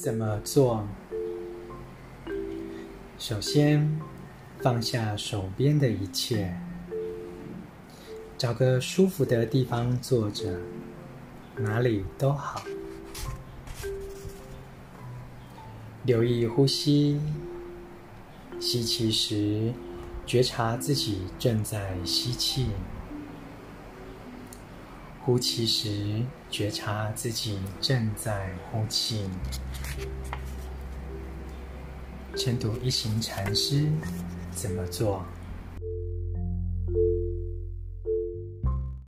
怎么做？首先，放下手边的一切，找个舒服的地方坐着，哪里都好。留意呼吸，吸气时，觉察自己正在吸气。呼气时，觉察自己正在呼气。晨读一行禅师怎么做？